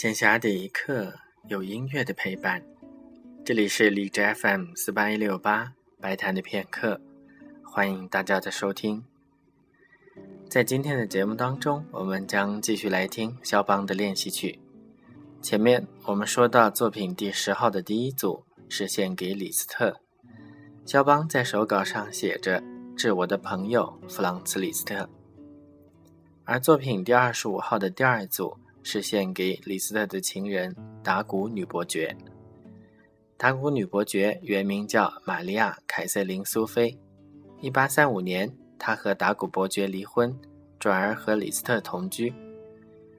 闲暇的一刻，有音乐的陪伴。这里是荔枝 FM 四八一六八白谈的片刻，欢迎大家的收听。在今天的节目当中，我们将继续来听肖邦的练习曲。前面我们说到作品第十号的第一组是献给李斯特，肖邦在手稿上写着“致我的朋友弗朗茨·李斯特”，而作品第二十五号的第二组。是献给李斯特的情人达古女伯爵。达古女伯爵原名叫玛利亚·凯瑟琳·苏菲。1835年，她和达古伯爵离婚，转而和李斯特同居。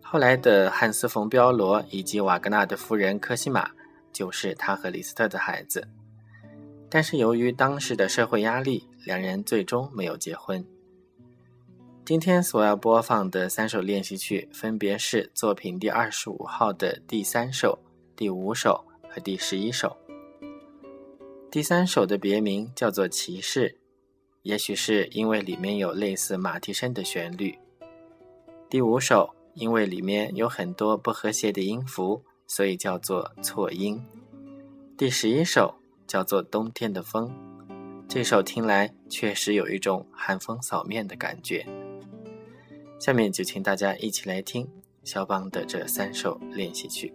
后来的汉斯·冯·彪罗以及瓦格纳的夫人科西玛，就是他和李斯特的孩子。但是由于当时的社会压力，两人最终没有结婚。今天所要播放的三首练习曲，分别是作品第二十五号的第三首、第五首和第十一首。第三首的别名叫做《骑士》，也许是因为里面有类似马蹄声的旋律。第五首因为里面有很多不和谐的音符，所以叫做错音。第十一首叫做《冬天的风》，这首听来确实有一种寒风扫面的感觉。下面就请大家一起来听肖邦的这三首练习曲。